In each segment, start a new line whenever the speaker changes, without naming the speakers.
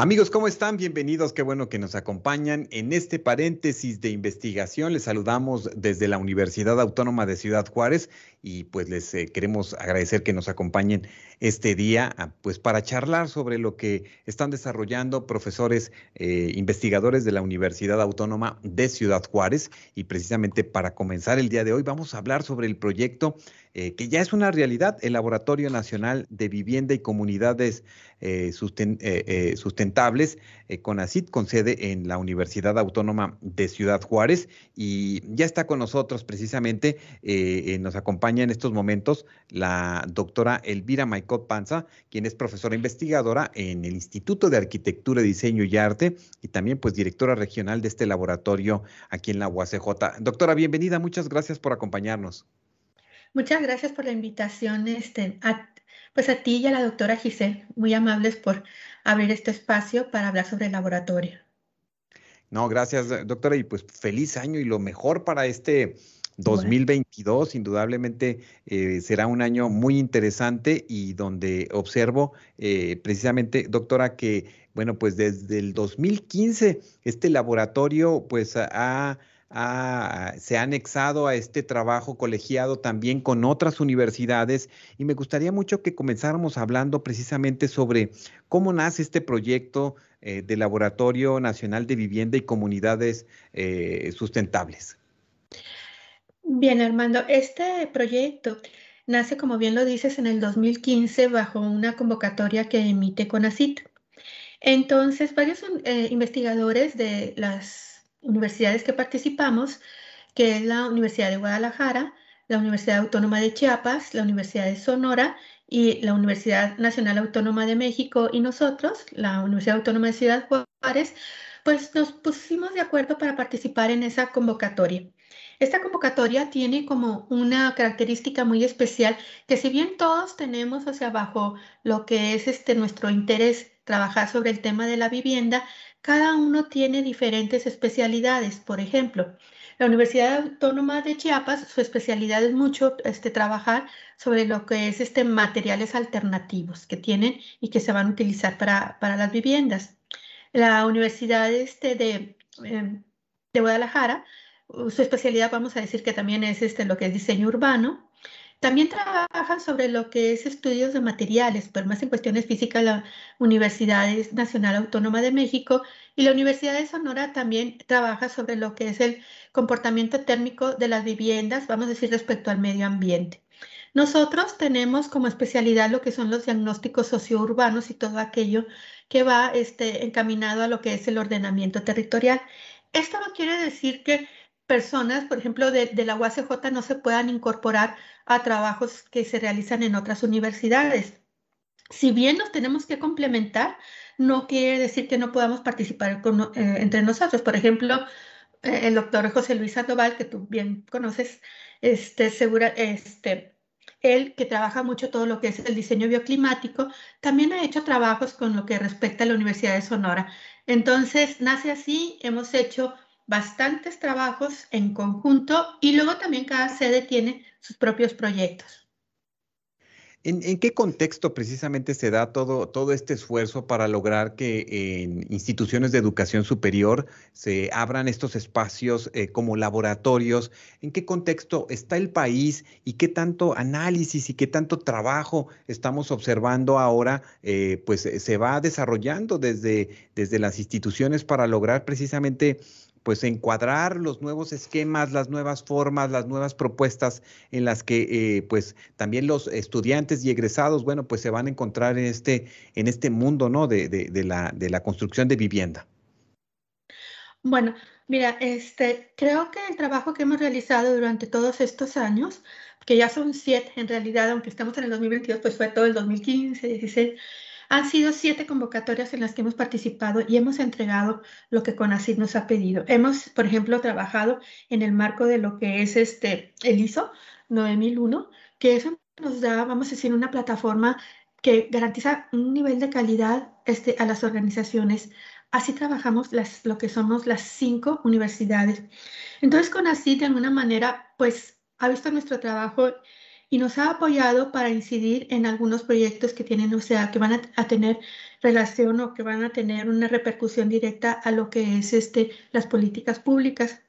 Amigos, ¿cómo están? Bienvenidos. Qué bueno que nos acompañan en este paréntesis de investigación. Les saludamos desde la Universidad Autónoma de Ciudad Juárez y pues les eh, queremos agradecer que nos acompañen este día ah, pues para charlar sobre lo que están desarrollando profesores eh, investigadores de la Universidad Autónoma de Ciudad Juárez. Y precisamente para comenzar el día de hoy vamos a hablar sobre el proyecto eh, que ya es una realidad, el Laboratorio Nacional de Vivienda y Comunidades Sustentables, CONACIT, con sede en la Universidad Autónoma de Ciudad Juárez. Y ya está con nosotros precisamente, nos acompaña en estos momentos la doctora Elvira Maicot Panza, quien es profesora investigadora en el Instituto de Arquitectura, Diseño y Arte y también pues directora regional de este laboratorio aquí en la UACJ. Doctora, bienvenida, muchas gracias por acompañarnos.
Muchas gracias por la invitación, este, pues a ti y a la doctora Giselle, muy amables por abrir este espacio para hablar sobre el laboratorio.
No, gracias, doctora, y pues feliz año y lo mejor para este 2022 indudablemente eh, será un año muy interesante y donde observo eh, precisamente, doctora, que, bueno, pues desde el 2015 este laboratorio pues ha, se ha anexado a este trabajo colegiado también con otras universidades y me gustaría mucho que comenzáramos hablando precisamente sobre cómo nace este proyecto eh, de Laboratorio Nacional de Vivienda y Comunidades Sustentables.
Bien, Armando, este proyecto nace, como bien lo dices, en el 2015 bajo una convocatoria que emite CONACIT. Entonces, varios eh, investigadores de las universidades que participamos, que es la Universidad de Guadalajara, la Universidad Autónoma de Chiapas, la Universidad de Sonora y la Universidad Nacional Autónoma de México y nosotros, la Universidad Autónoma de Ciudad Juárez, pues nos pusimos de acuerdo para participar en esa convocatoria. Esta convocatoria tiene como una característica muy especial que si bien todos tenemos, o sea, bajo lo que es este nuestro interés trabajar sobre el tema de la vivienda, cada uno tiene diferentes especialidades. Por ejemplo, la Universidad Autónoma de Chiapas, su especialidad es mucho este, trabajar sobre lo que es este, materiales alternativos que tienen y que se van a utilizar para, las viviendas. La Universidad este, de, em, de Guadalajara su especialidad vamos a decir que también es este, lo que es diseño urbano. También trabaja sobre lo que es estudios de materiales, pero más en cuestiones físicas, la Universidad Nacional Autónoma de México y la Universidad de Sonora también trabaja sobre lo que es el comportamiento térmico de las viviendas, vamos a decir, respecto al medio ambiente. Nosotros tenemos como especialidad lo que son los diagnósticos sociourbanos y todo aquello que va este, encaminado a lo que es el ordenamiento territorial. Esto no quiere decir que personas, por ejemplo, de, la UACJ no se puedan incorporar a trabajos que se realizan en otras universidades. Si bien nos tenemos que complementar, no quiere decir que no podamos participar eh, entre nosotros. Por ejemplo, eh, el doctor José Luis Sandoval, que tú bien conoces, este, segura, este, él que trabaja mucho todo lo que es el diseño bioclimático, también ha hecho trabajos con lo que respecta a la Universidad de Sonora. Entonces, nace así, hemos hecho bastantes trabajos en conjunto y luego también cada sede tiene sus propios proyectos.
¿En, qué contexto precisamente se da todo, todo este esfuerzo para lograr que en instituciones de educación superior se abran estos espacios eh, como laboratorios? ¿En qué contexto está el país y qué tanto análisis y qué tanto trabajo estamos observando ahora? Eh, pues se va desarrollando desde, desde las instituciones para lograr precisamente pues encuadrar los nuevos esquemas, las nuevas formas, las nuevas propuestas en las que eh, pues también los estudiantes y egresados, bueno, pues se van a encontrar en este, en este mundo, ¿no? De, de, la, de la construcción de vivienda.
Bueno, mira, este, creo que el trabajo que hemos realizado durante todos estos años, que ya son siete en realidad, aunque estamos en el 2022, pues fue todo el 2015, 16, Han sido siete convocatorias en las que hemos participado y hemos entregado lo que CONACYT nos ha pedido. Hemos, por ejemplo, trabajado en el marco de lo que es este, el ISO 9001, que eso nos da, vamos a decir, una plataforma que garantiza un nivel de calidad este, a las organizaciones. Así trabajamos las, lo que somos las cinco universidades. Entonces, CONACYT de alguna manera, pues, ha visto nuestro trabajo y nos ha apoyado para incidir en algunos proyectos que tienen, o sea, que van a, tener relación o que van a tener una repercusión directa a lo que es este, las políticas públicas.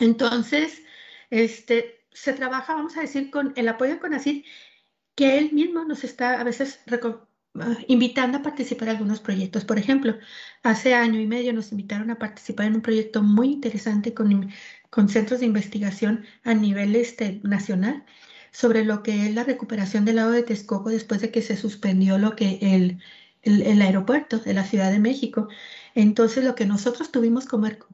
Entonces, este, se trabaja, vamos a decir, con el apoyo de CONACYT, que él mismo nos está a veces ah, invitando a participar en algunos proyectos. Por ejemplo, hace año y medio nos invitaron a participar en un proyecto muy interesante con, con centros de investigación a nivel este, nacional sobre lo que es la recuperación del lago de Texcoco después de que se suspendió lo que el, el, aeropuerto de la Ciudad de México. Entonces, lo que nosotros tuvimos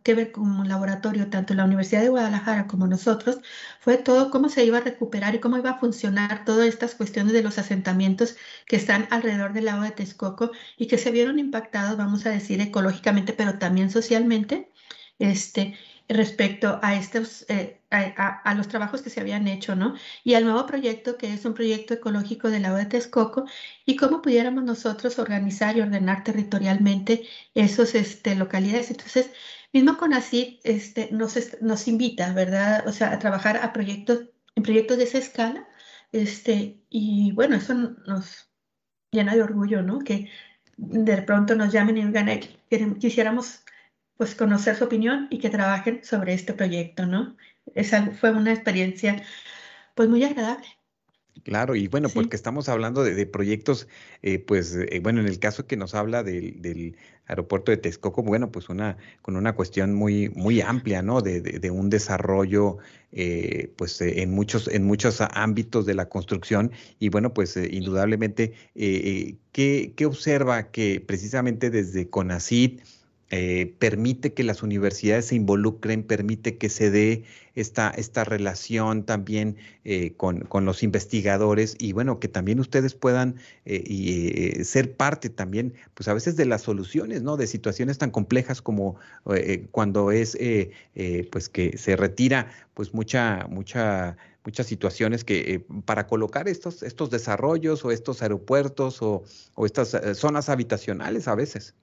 que ver como laboratorio, tanto la Universidad de Guadalajara como nosotros, fue todo cómo se iba a recuperar y cómo iba a funcionar todas estas cuestiones de los asentamientos que están alrededor del lago de Texcoco y que se vieron impactados, vamos a decir, ecológicamente, pero también socialmente. Este, respecto a estos, eh, a, los trabajos que se habían hecho, ¿no? Y al nuevo proyecto, que es un proyecto ecológico de la de Texcoco, y cómo pudiéramos nosotros organizar y ordenar territorialmente esos este, localidades. Entonces, mismo con así este, nos, nos invita, ¿verdad? O sea, a trabajar a proyectos, en proyectos de esa escala, este, y bueno, eso nos llena de orgullo, ¿no? Que de pronto nos llamen y digan, quisiéramos pues conocer su opinión y que trabajen sobre este proyecto, ¿no? Esa fue una experiencia pues muy agradable.
Claro, y bueno, porque estamos hablando de, proyectos, eh, pues, eh, bueno, en el caso que nos habla del, aeropuerto de Texcoco, bueno, pues una, con una cuestión muy, muy amplia, ¿no? De, un desarrollo, eh, pues, en muchos, en muchos ámbitos de la construcción, y bueno, pues, indudablemente, ¿qué, ¿qué, observa que precisamente desde CONACID, eh, permite que las universidades se involucren, permite que se dé esta, esta relación también eh, con, los investigadores y bueno, que también ustedes puedan eh, ser parte también, pues a veces de las soluciones, ¿no? De situaciones tan complejas como cuando es, pues que se retira, pues mucha, mucha muchas situaciones que para colocar estos, estos desarrollos o estos aeropuertos o, o estas zonas habitacionales a veces.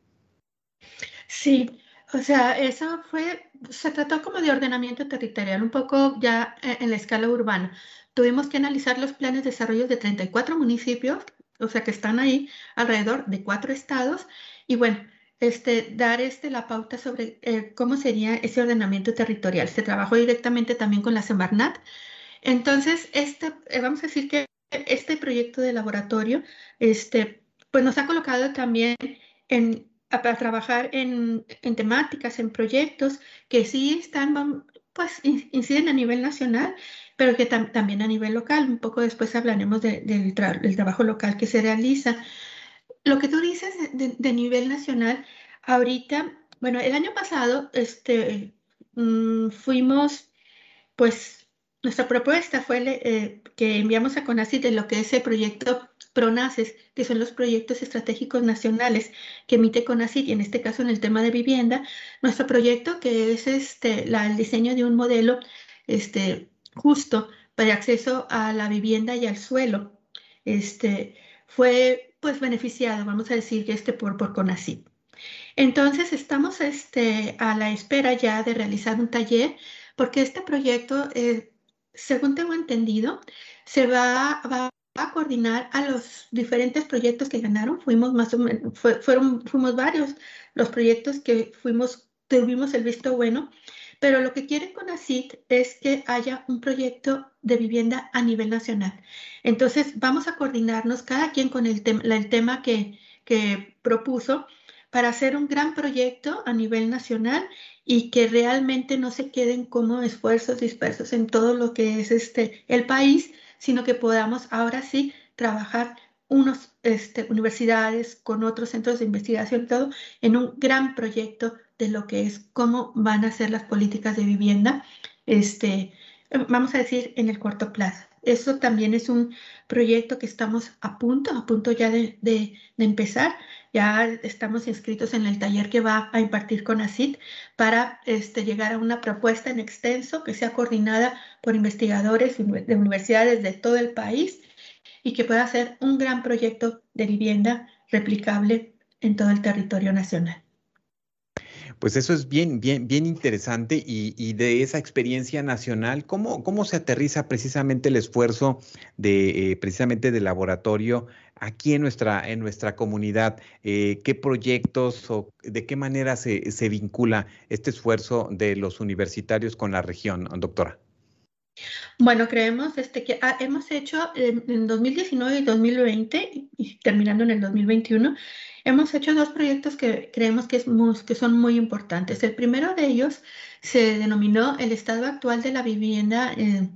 Sí, o sea, eso fue, se trató como de ordenamiento territorial, un poco ya e, en la escala urbana. Tuvimos que analizar los planes de desarrollo de 34 municipios, o sea, que están ahí alrededor de cuatro estados, y bueno, este, dar este, la pauta sobre eh, cómo sería ese ordenamiento territorial. Se trabajó directamente también con la Semarnat. Entonces, este, eh, vamos a decir que este proyecto de laboratorio, este, pues nos ha colocado también en, para trabajar en, temáticas, en proyectos que sí están, pues inciden a nivel nacional, pero que también a nivel local. Un poco después hablaremos del trabajo local que se realiza. Lo que tú dices de, nivel nacional, ahorita, bueno, el año pasado este, mm, fuimos, pues, nuestra propuesta fue eh, que enviamos a CONACYT de lo que es el proyecto PRONACES, que son los proyectos estratégicos nacionales que emite CONACYT, y en este caso en el tema de vivienda, nuestro proyecto que es este, el diseño de un modelo este, justo para acceso a la vivienda y al suelo, este, fue pues beneficiado, vamos a decir, este por, por. Entonces estamos este, a la espera ya de realizar un taller porque este proyecto, eh, según tengo entendido, se va, va a coordinar a los diferentes proyectos que ganaron. Fuimos más o menos, fueron, fuimos varios los proyectos que fuimos, tuvimos el visto bueno, pero lo que quieren con ACID es que haya un proyecto de vivienda a nivel nacional. Entonces, vamos a coordinarnos cada quien con el, el tema que, que propuso para hacer un gran proyecto a nivel nacional y que realmente no se queden como esfuerzos dispersos en todo lo que es este el país, sino que podamos ahora sí trabajar unos este, universidades con otros centros de investigación, todo en un gran proyecto de lo que es cómo van a ser las políticas de vivienda este, vamos a decir, en el corto plazo. Eso también es un proyecto que estamos a punto, a punto ya de, empezar. Ya estamos inscritos en el taller que va a impartir con ACID para este, llegar a una propuesta en extenso que sea coordinada por investigadores de universidades de todo el país y que pueda ser un gran proyecto de vivienda replicable en todo el territorio nacional.
Pues eso es bien, bien, bien interesante y, de esa experiencia nacional, ¿cómo, ¿cómo, se aterriza precisamente el esfuerzo de eh, precisamente del laboratorio aquí en nuestra, en nuestra comunidad? Eh, ¿Qué proyectos o de qué manera se, se vincula este esfuerzo de los universitarios con la región, doctora?
Bueno, creemos este, que ah, hemos hecho en, 2019 y 2020 y terminando en el 2021, hemos hecho dos proyectos que creemos que, son muy importantes. El primero de ellos se denominó el estado actual de la vivienda, eh,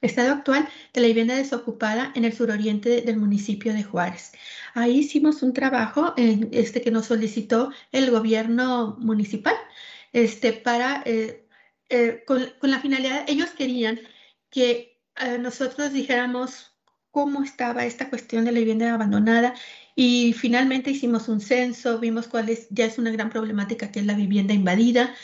estado actual de la vivienda desocupada en el suroriente del municipio de Juárez. Ahí hicimos un trabajo este, que nos solicitó el gobierno municipal este, para, eh, eh, con, con la finalidad, ellos querían que eh, nosotros dijéramos cómo estaba esta cuestión de la vivienda abandonada y finalmente hicimos un censo, vimos cuál es, ya es una gran problemática que es la vivienda invadida,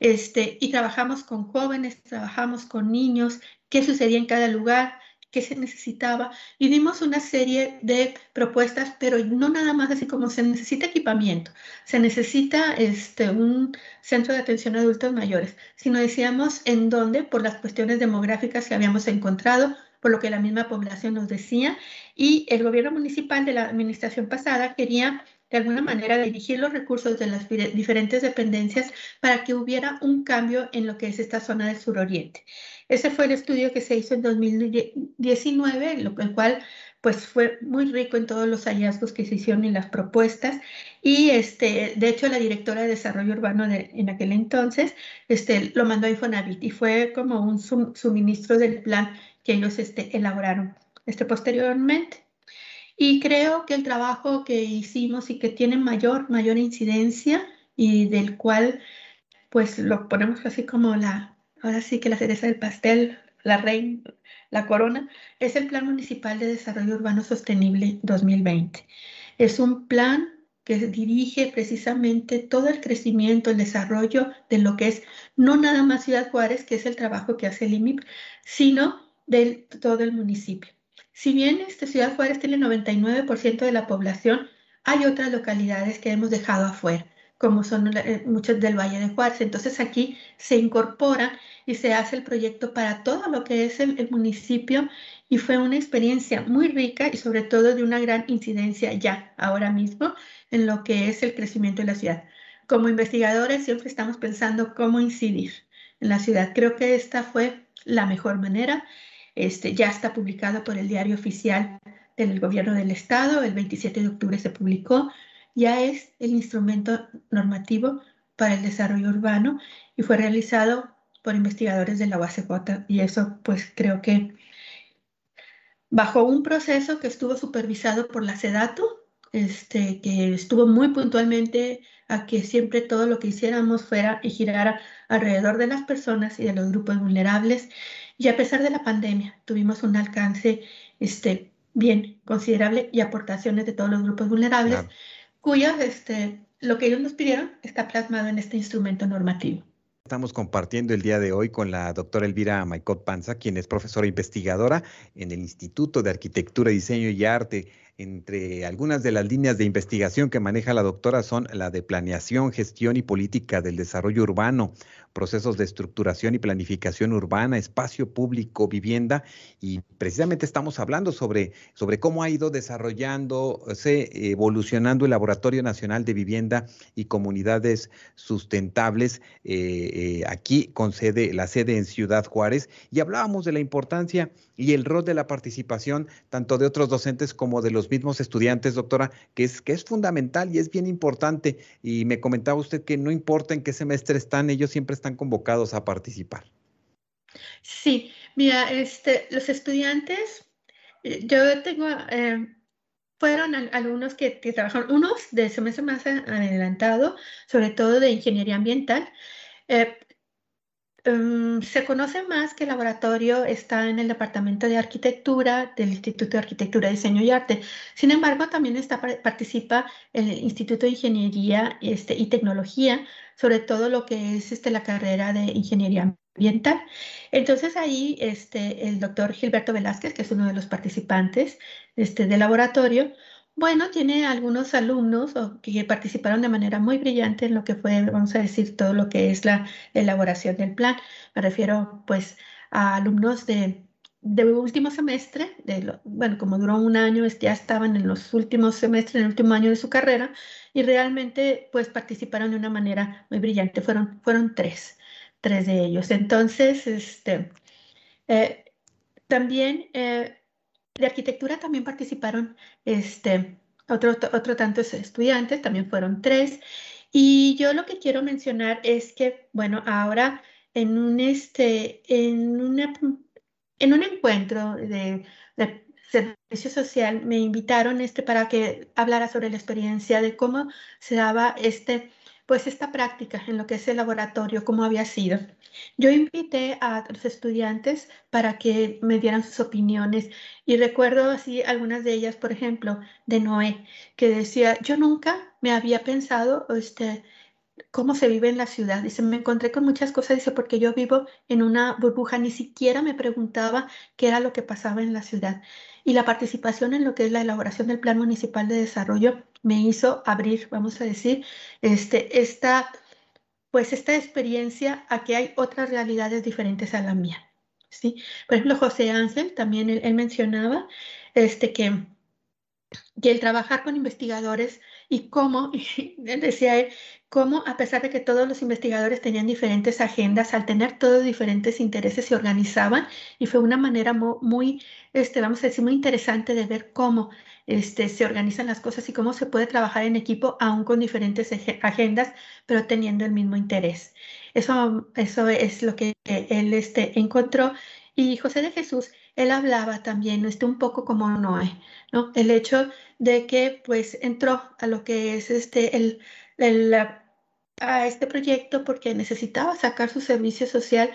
este, y trabajamos con jóvenes, trabajamos con niños, qué sucedía en cada lugar, qué se necesitaba. Y dimos una serie de propuestas, pero no nada más así como se necesita equipamiento, se necesita este, un centro de atención a adultos mayores, sino decíamos en dónde, por las cuestiones demográficas que habíamos encontrado, por lo que la misma población nos decía, y el gobierno municipal de la administración pasada quería de alguna manera dirigir los recursos de las diferentes dependencias para que hubiera un cambio en lo que es esta zona del suroriente. Ese fue el estudio que se hizo en 2019, lo, el cual pues fue muy rico en todos los hallazgos que se hicieron y las propuestas. Y este, de hecho, la directora de desarrollo urbano en aquel entonces este, lo mandó a Infonavit y fue como un suministro del plan que ellos este, elaboraron este, posteriormente. Y creo que el trabajo que hicimos y que tiene mayor, mayor incidencia y del cual pues lo ponemos así como la, ahora sí que la cereza del pastel, la reina, la corona, es el Plan Municipal de Desarrollo Urbano Sostenible 2020. Es un plan que dirige precisamente todo el crecimiento, el desarrollo de lo que es no nada más Ciudad Juárez, que es el trabajo que hace el IMIP, sino de todo el municipio. Si bien esta Ciudad Juárez tiene el 99% de la población, hay otras localidades que hemos dejado afuera, como son eh, muchas del Valle de Juárez. Entonces aquí se incorpora y se hace el proyecto para todo lo que es el, municipio y fue una experiencia muy rica y sobre todo de una gran incidencia ya, ahora mismo, en lo que es el crecimiento de la ciudad. Como investigadores siempre estamos pensando cómo incidir en la ciudad. Creo que esta fue la mejor manera este, ya está publicado por el diario oficial del gobierno del estado, el 27 de octubre se publicó, ya es el instrumento normativo para el desarrollo urbano y fue realizado por investigadores de la UACJ. Y eso pues creo que bajo un proceso que estuvo supervisado por la SEDATO, este, que estuvo muy puntualmente a que siempre todo lo que hiciéramos fuera y girara alrededor de las personas y de los grupos vulnerables. Y a pesar de la pandemia, tuvimos un alcance este, bien considerable y aportaciones de todos los grupos vulnerables, cuyas este, lo que ellos nos pidieron está plasmado en este instrumento normativo.
Estamos compartiendo el día de hoy con la doctora Elvira Maicot Panza, quien es profesora investigadora en el Instituto de Arquitectura, Diseño y Arte entre algunas de las líneas de investigación que maneja la doctora son la de planeación, gestión y política del desarrollo urbano, procesos de estructuración y planificación urbana, espacio público, vivienda, y precisamente estamos hablando sobre, sobre cómo ha ido desarrollándose, evolucionando el Laboratorio Nacional de Vivienda y Comunidades Sustentables, eh, eh, aquí con sede, la sede en Ciudad Juárez, y hablábamos de la importancia y el rol de la participación tanto de otros docentes como de los mismos estudiantes, doctora, que es, que es fundamental y es bien importante. Y me comentaba usted que no importa en qué semestre están, ellos siempre están convocados a participar.
Sí, mira, este, los estudiantes, eh, yo tengo, eh, fueron algunos que, trabajaron, unos de semestre más adelantado, sobre todo de ingeniería ambiental. Eh, em, se conoce más que el laboratorio está en el Departamento de Arquitectura del Instituto de Arquitectura, Diseño y Arte. Sin embargo, también está, participa el Instituto de Ingeniería este, y Tecnología, sobre todo lo que es este, la carrera de Ingeniería Ambiental. Entonces ahí este, el doctor Gilberto Velázquez, que es uno de los participantes este, del laboratorio, bueno, tiene algunos alumnos que participaron de manera muy brillante en lo que fue, vamos a decir, todo lo que es la elaboración del plan. Me refiero pues a alumnos de, de último semestre, de bueno, como duró un año, ya estaban en los últimos semestres, en el último año de su carrera, y realmente pues participaron de una manera muy brillante. Fueron, fueron tres, tres de ellos. Entonces, este, eh, también... Eh, de arquitectura también participaron este, otro, otro tantos estudiantes, también fueron tres. Y yo lo que quiero mencionar es que, bueno, ahora en un, este, en una, en un encuentro de, de servicio social me invitaron este, para que hablara sobre la experiencia de cómo se daba este pues esta práctica en lo que es el laboratorio, cómo había sido. Yo invité a los estudiantes para que me dieran sus opiniones y recuerdo así algunas de ellas, por ejemplo, de Noé, que decía, yo nunca me había pensado este, cómo se vive en la ciudad. Dice, me encontré con muchas cosas, dice, porque yo vivo en una burbuja, ni siquiera me preguntaba qué era lo que pasaba en la ciudad. Y la participación en lo que es la elaboración del Plan Municipal de Desarrollo me hizo abrir, vamos a decir, este, esta, pues esta experiencia a que hay otras realidades diferentes a la mía. ¿sí? Por ejemplo, José Ángel, también él, mencionaba este, que, que el trabajar con investigadores y cómo, decía él, cómo a pesar de que todos los investigadores tenían diferentes agendas, al tener todos diferentes intereses se organizaban y fue una manera muy, este, vamos a decir, muy interesante de ver cómo este, se organizan las cosas y cómo se puede trabajar en equipo aún con diferentes agendas, pero teniendo el mismo interés. Eso, eso es lo que él este, encontró. Y José de Jesús, él hablaba también, este, un poco como Noé, ¿no? El hecho de que pues entró a lo que es este, el, a este proyecto porque necesitaba sacar su servicio social,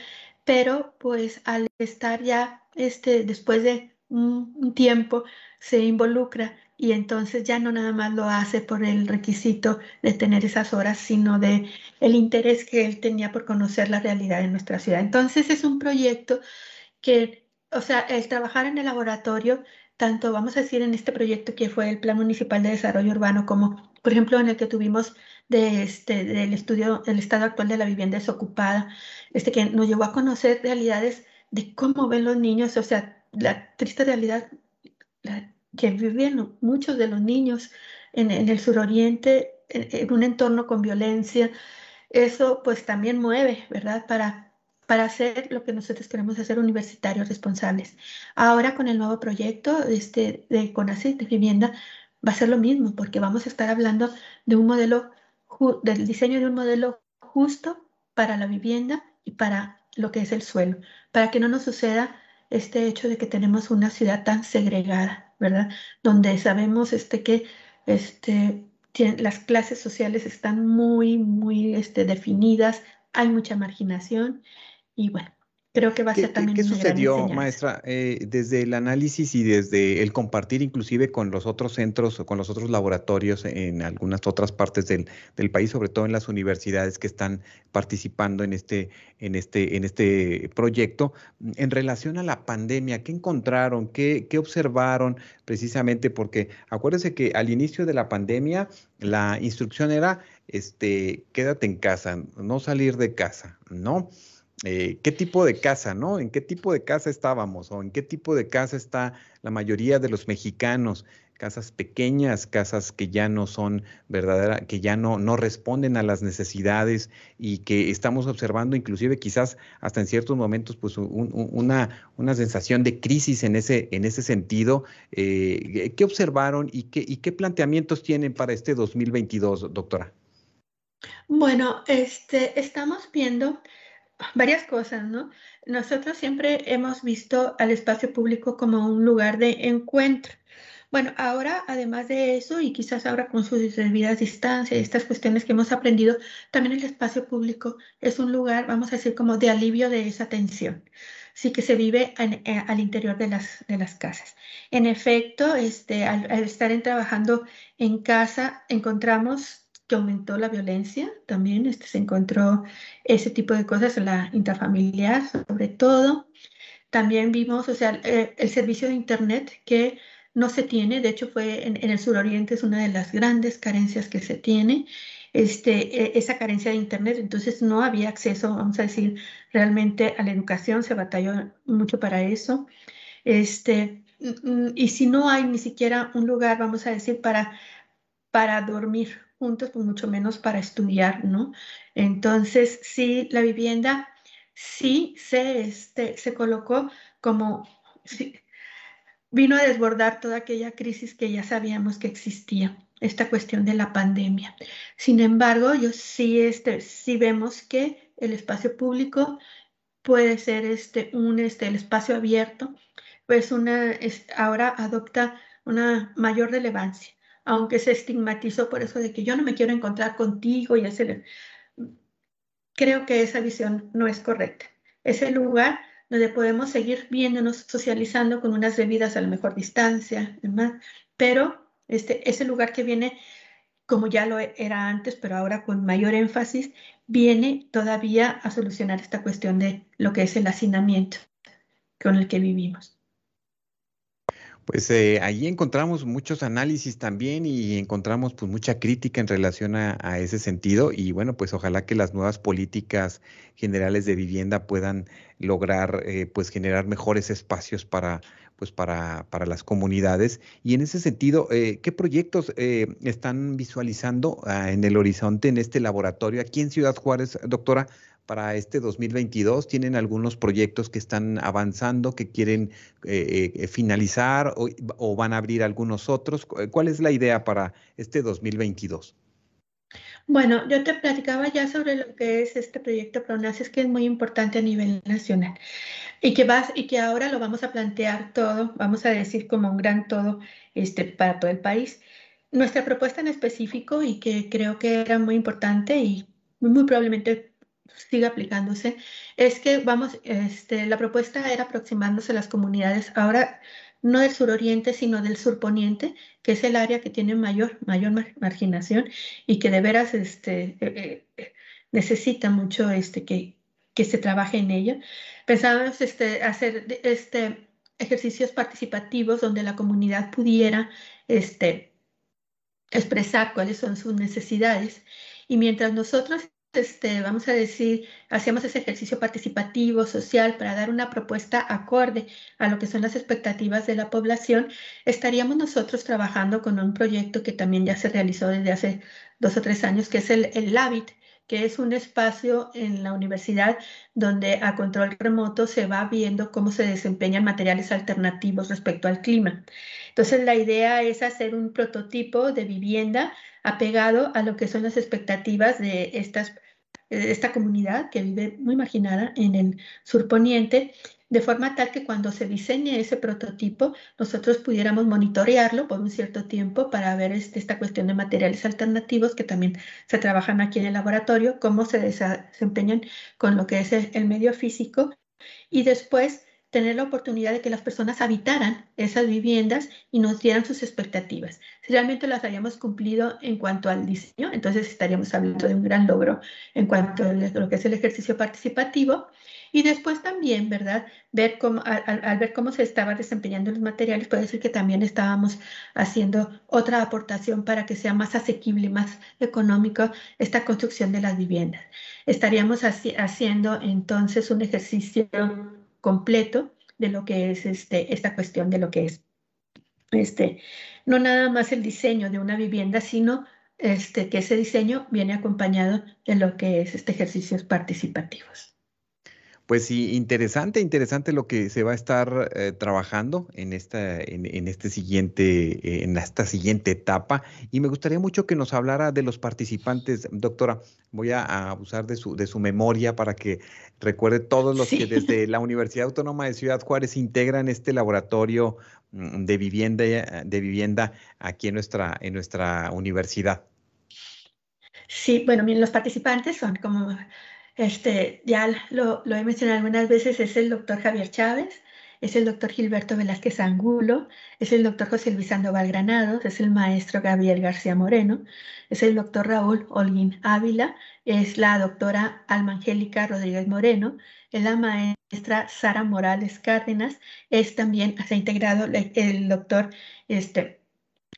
pero pues al estar ya este, después de un, tiempo se involucra y entonces ya no nada más lo hace por el requisito de tener esas horas, sino de el interés que él tenía por conocer la realidad de nuestra ciudad. Entonces es un proyecto que, o sea, el trabajar en el laboratorio tanto, vamos a decir, en este proyecto que fue el Plan Municipal de Desarrollo Urbano, como por ejemplo en el que tuvimos de este, del estudio, el estado actual de la vivienda desocupada, este, que nos llevó a conocer realidades de cómo ven los niños, o sea, la triste realidad que viven muchos de los niños en, el suroriente, en, en un entorno con violencia. Eso pues también mueve, ¿verdad? Para para hacer lo que nosotros queremos hacer universitarios responsables. Ahora con el nuevo proyecto este, de CONACYT de vivienda va a ser lo mismo porque vamos a estar hablando de un modelo, del diseño de un modelo justo para la vivienda y para lo que es el suelo, para que no nos suceda este hecho de que tenemos una ciudad tan segregada, ¿verdad? Donde sabemos este, que este, las clases sociales están muy, muy este, definidas, hay mucha marginación y bueno, creo que va a ser también
¿Qué sucedió, maestra, eh, desde el análisis y desde el compartir inclusive con los otros centros o con los otros laboratorios en algunas otras partes del, país, sobre todo en las universidades que están participando en este, en este, en este proyecto, en relación a la pandemia, ¿qué encontraron? ¿Qué, qué observaron precisamente? Porque acuérdense que al inicio de la pandemia la instrucción era, este, quédate en casa, no salir de casa, ¿no? Eh, qué tipo de casa, ¿no? ¿En qué tipo de casa estábamos o en qué tipo de casa está la mayoría de los mexicanos? Casas pequeñas, casas que ya no son verdaderas, que ya no, no responden a las necesidades y que estamos observando inclusive quizás hasta en ciertos momentos pues una, una sensación de crisis en ese, en ese sentido. Eh, ¿Qué observaron y qué, y qué planteamientos tienen para este 2022, doctora?
Bueno, este, estamos viendo varias cosas, ¿no? Nosotros siempre hemos visto al espacio público como un lugar de encuentro, Bueno, ahora, además de eso, y quizás ahora con sus debidas distancias, estas cuestiones que hemos aprendido, también el espacio público es un lugar, vamos a decir, como de alivio de esa tensión. Sí que se vive eh, al interior de las, de las casas. En efecto, este, al, estar en, trabajando en casa, encontramos que aumentó la violencia también, este, se encontró ese tipo de cosas, la intrafamiliar sobre todo. También vimos, o sea, eh, el servicio de Internet que no se tiene, de hecho fue en, el suroriente es una de las grandes carencias que se tiene, este, e, esa carencia de Internet, entonces no había acceso, vamos a decir, realmente a la educación, se batalló mucho para eso. Este, y si no hay ni siquiera un lugar, vamos a decir, para, para dormir juntos, pues mucho menos para estudiar, ¿no? Entonces, sí, la vivienda sí se, este, se colocó como, vino a desbordar toda aquella crisis que ya sabíamos que existía, esta cuestión de la pandemia. Sin embargo, yo sí, este, sí vemos que el espacio público puede ser este, un, este, el espacio abierto, pues una, ahora adopta una mayor relevancia, aunque se estigmatizó por eso de que yo no me quiero encontrar contigo y creo que esa visión no es correcta. Ese lugar donde podemos seguir viéndonos, socializando con unas bebidas a la mejor distancia, demás, pero este, ese lugar que viene, como ya lo era antes, pero ahora con mayor énfasis, viene todavía a solucionar esta cuestión de lo que es el hacinamiento con el que vivimos.
Pues eh, ahí encontramos muchos análisis también y encontramos pues mucha crítica en relación a, ese sentido y bueno, pues ojalá que las nuevas políticas generales de vivienda puedan lograr eh, pues generar mejores espacios para pues para, para las comunidades y en ese sentido, eh, ¿qué proyectos están visualizando ah, en el horizonte en este laboratorio aquí en Ciudad Juárez, doctora? Para este 2022? ¿Tienen algunos proyectos que están avanzando, que quieren eh, eh, finalizar o, van a abrir algunos otros? ¿Cuál es la idea para este 2022?
Bueno, yo te platicaba ya sobre lo que es este proyecto PRONACES, que es muy importante a nivel nacional y que, vas, y que ahora lo vamos a plantear todo, vamos a decir como un gran todo este, para todo el país. Nuestra propuesta en específico y que creo que era muy importante y muy probablemente siga aplicándose, es que vamos, este, la propuesta era aproximándose a las comunidades, ahora no del suroriente, sino del surponiente, que es el área que tiene mayor, mayor marginación y que de veras este, eh, eh, necesita mucho este, que, que se trabaje en ella. Pensábamos este, hacer este, ejercicios participativos donde la comunidad pudiera este, expresar cuáles son sus necesidades y mientras nosotros este, vamos a decir, hacemos ese ejercicio participativo, social, para dar una propuesta acorde a lo que son las expectativas de la población, estaríamos nosotros trabajando con un proyecto que también ya se realizó desde hace dos o tres años, que es el, el LABIT, que es un espacio en la universidad donde a control remoto se va viendo cómo se desempeñan materiales alternativos respecto al clima. Entonces, la idea es hacer un prototipo de vivienda apegado a lo que son las expectativas de esta comunidad que vive muy marginada en el surponiente, de forma tal que cuando se diseñe ese prototipo, nosotros pudiéramos monitorearlo por un cierto tiempo para ver este, esta cuestión de materiales alternativos que también se trabajan aquí en el laboratorio, cómo se desempeñan con lo que es el medio físico. Y después tener la oportunidad de que las personas habitaran esas viviendas y nos dieran sus expectativas. Si realmente las hayamos cumplido en cuanto al diseño, entonces estaríamos hablando de un gran logro en cuanto a lo que es el ejercicio participativo. Y después también, ¿verdad? Ver cómo, al, ver cómo se estaban desempeñando los materiales, puede ser que también estábamos haciendo otra aportación para que sea más asequible, más económico esta construcción de las viviendas. Estaríamos haciendo entonces un ejercicio completo de lo que es este, esta cuestión de lo que es este, no nada más el diseño de una vivienda, sino este, que ese diseño viene acompañado de lo que es este ejercicios participativos.
Pues sí, interesante, interesante lo que se va a estar eh, trabajando en esta, en, este siguiente, eh, en esta siguiente etapa. Y me gustaría mucho que nos hablara de los participantes, doctora. Voy a, abusar de su, de su memoria para que recuerde todos los que desde la Universidad Autónoma de Ciudad Juárez integran este laboratorio mm, de vivienda, de vivienda aquí en nuestra, en nuestra universidad.
Sí, bueno, los participantes son como este, ya lo, he mencionado algunas veces, es el doctor Javier Chávez, es el doctor Gilberto Velázquez Angulo, es el doctor José Luis Sandoval Granados, es el maestro Gabriel García Moreno, es el doctor Raúl Holguín Ávila, es la doctora Alma Angélica Rodríguez Moreno, es la maestra Sara Morales Cárdenas, es también, se ha integrado el, doctor, este,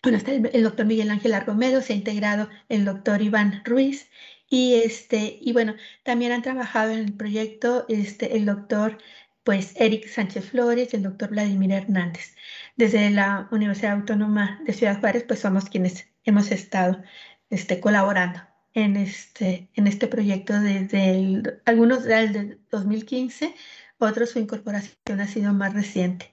bueno, está el, el doctor Miguel Ángel Argomedo, se ha integrado el doctor Iván Ruiz, y, este, y bueno, también han trabajado en el proyecto este, el doctor pues, Eric Sánchez Flores y el doctor Vladimir Hernández. Desde la Universidad Autónoma de Ciudad Juárez, pues somos quienes hemos estado este, colaborando en este, en este proyecto desde algunos desde 2015, otros su incorporación ha sido más reciente.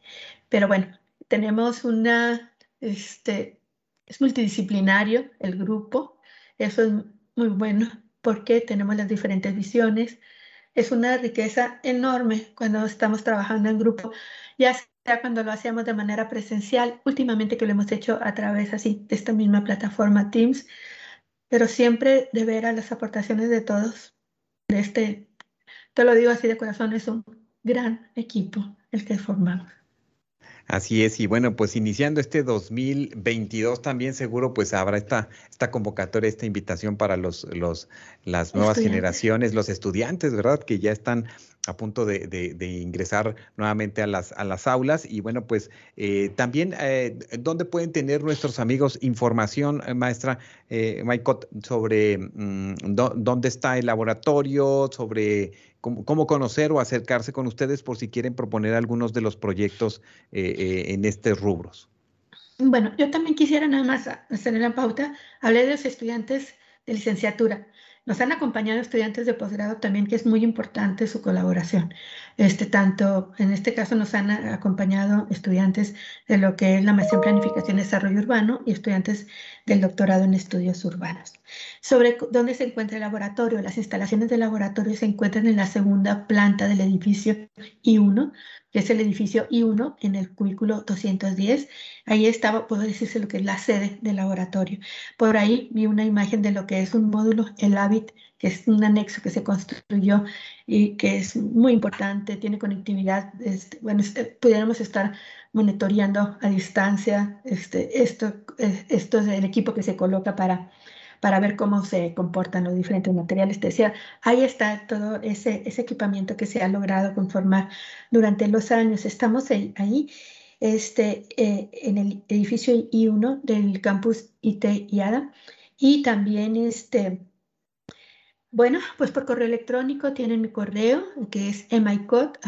Pero bueno, tenemos una, este, es multidisciplinario el grupo, eso es muy bueno porque tenemos las diferentes visiones. Es una riqueza enorme cuando estamos trabajando en grupo, ya sea cuando lo hacemos de manera presencial, últimamente que lo hemos hecho a través así de esta misma plataforma Teams, pero siempre de ver a las aportaciones de todos, de este, te lo digo así de corazón, es un gran equipo el que formamos.
Así es, y bueno, pues iniciando este 2022 también seguro pues habrá esta, esta convocatoria, esta invitación para los, los, las nuevas generaciones, los estudiantes, ¿verdad? Que ya están a punto de, ingresar nuevamente a las, a las aulas. Y bueno, pues eh, también, eh, ¿dónde pueden tener nuestros amigos información, eh, maestra eh, Maicot, sobre mm, dónde está el laboratorio, sobre cómo, conocer o acercarse con ustedes por si quieren proponer algunos de los proyectos eh, eh, en estos rubros.
Bueno, yo también quisiera nada más hacer la pauta, hablar de los estudiantes de licenciatura. Nos han acompañado estudiantes de posgrado también, que es muy importante su colaboración. Este, tanto, en este caso nos han acompañado estudiantes de lo que es la maestría en planificación y desarrollo urbano y estudiantes del doctorado en estudios urbanos. Sobre dónde se encuentra el laboratorio, las instalaciones del laboratorio se encuentran en la segunda planta del edificio I1, que es el edificio I1 en el cubículo 210. Ahí estaba, puedo decirse lo que es la sede del laboratorio. Por ahí vi una imagen de lo que es un módulo, el HABIT, que es un anexo que se construyó y que es muy importante, tiene conectividad. Este, bueno, este, pudiéramos estar monitoreando a distancia este, esto, eh, esto es el equipo que se coloca para para ver cómo se comportan los diferentes materiales. Te decía, ahí está todo ese, ese equipamiento que se ha logrado conformar durante los años. Estamos ahí este, eh, en el edificio I1 del campus IT IADA y también este, bueno, pues por correo electrónico tienen mi correo que es micot.mx,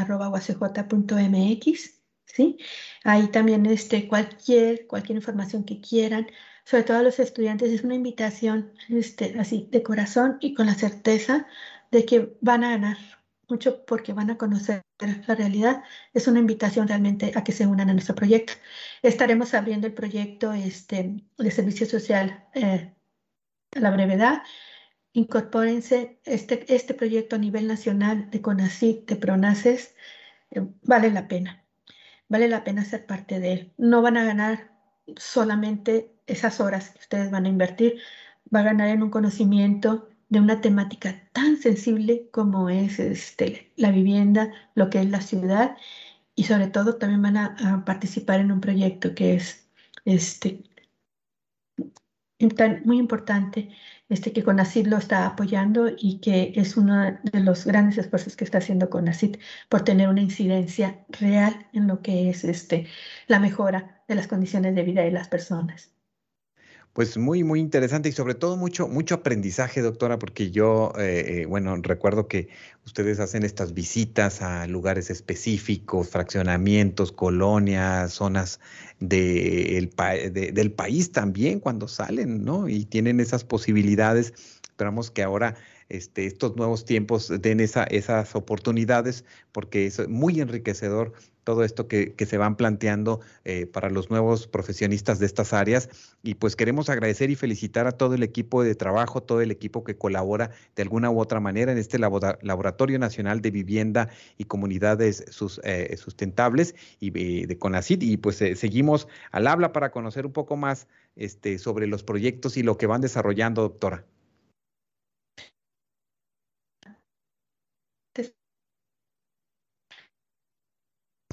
¿sí? Ahí también este, cualquier, cualquier información que quieran sobre todo a los estudiantes, es una invitación este, así de corazón y con la certeza de que van a ganar mucho porque van a conocer la realidad. Es una invitación realmente a que se unan a nuestro proyecto. Estaremos abriendo el proyecto este, de servicio social eh, a la brevedad. Incorpórense este, este proyecto a nivel nacional de CONACYT, de PRONACES, eh, vale la pena. Vale la pena ser parte de él. No van a ganar solamente esas horas que ustedes van a invertir, va a ganar en un conocimiento de una temática tan sensible como es este, la vivienda, lo que es la ciudad, y sobre todo también van a, participar en un proyecto que es este, muy importante, este, que CONACID lo está apoyando y que es uno de los grandes esfuerzos que está haciendo CONACID por tener una incidencia real en lo que es este, la mejora de las condiciones de vida de las personas.
Pues muy, muy interesante y sobre todo mucho, mucho aprendizaje, doctora, porque yo, eh, eh, bueno, recuerdo que ustedes hacen estas visitas a lugares específicos, fraccionamientos, colonias, zonas del país también cuando salen, ¿no? Y tienen esas posibilidades. Esperamos que ahora este, estos nuevos tiempos den esa, esas oportunidades, porque es muy enriquecedor todo esto que, se van planteando eh, para los nuevos profesionistas de estas áreas. Y pues queremos agradecer y felicitar a todo el equipo de trabajo, todo el equipo que colabora de alguna u otra manera en este Laboratorio Nacional de Vivienda y Comunidades eh, Sustentables y eh, de CONACID. Y pues seguimos al habla para conocer un poco más este, sobre los proyectos y lo que van desarrollando, doctora.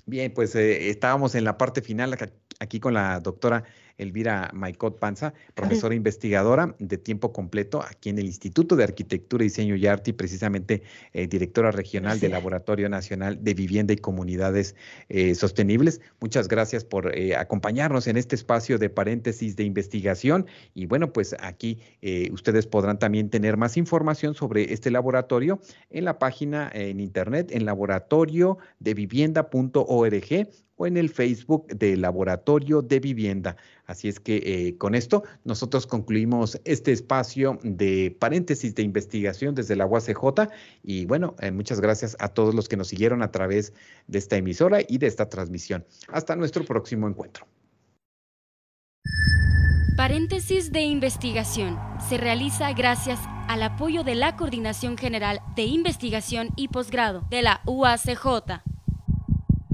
Bien, pues eh, estábamos en la parte final aquí con la doctora Elvira Maicot Panza, profesora investigadora de tiempo completo aquí en el Instituto de Arquitectura, Diseño y Arte y precisamente eh, directora regional del Laboratorio Nacional de Vivienda y Comunidades eh, Sostenibles. Muchas gracias por eh, acompañarnos en este espacio de paréntesis de investigación. Y bueno, pues aquí ustedes podrán también tener más información sobre este laboratorio en la página en internet en laboratoriodevivienda.org o en el Facebook del Laboratorio de Vivienda. Así es que eh, con esto nosotros concluimos este espacio de paréntesis de investigación desde la UACJ y bueno, eh, muchas gracias a todos los que nos siguieron a través de esta emisora y de esta transmisión. Hasta nuestro próximo encuentro.
Paréntesis de investigación se realiza gracias al apoyo de la Coordinación General de Investigación y Posgrado de la UACJ.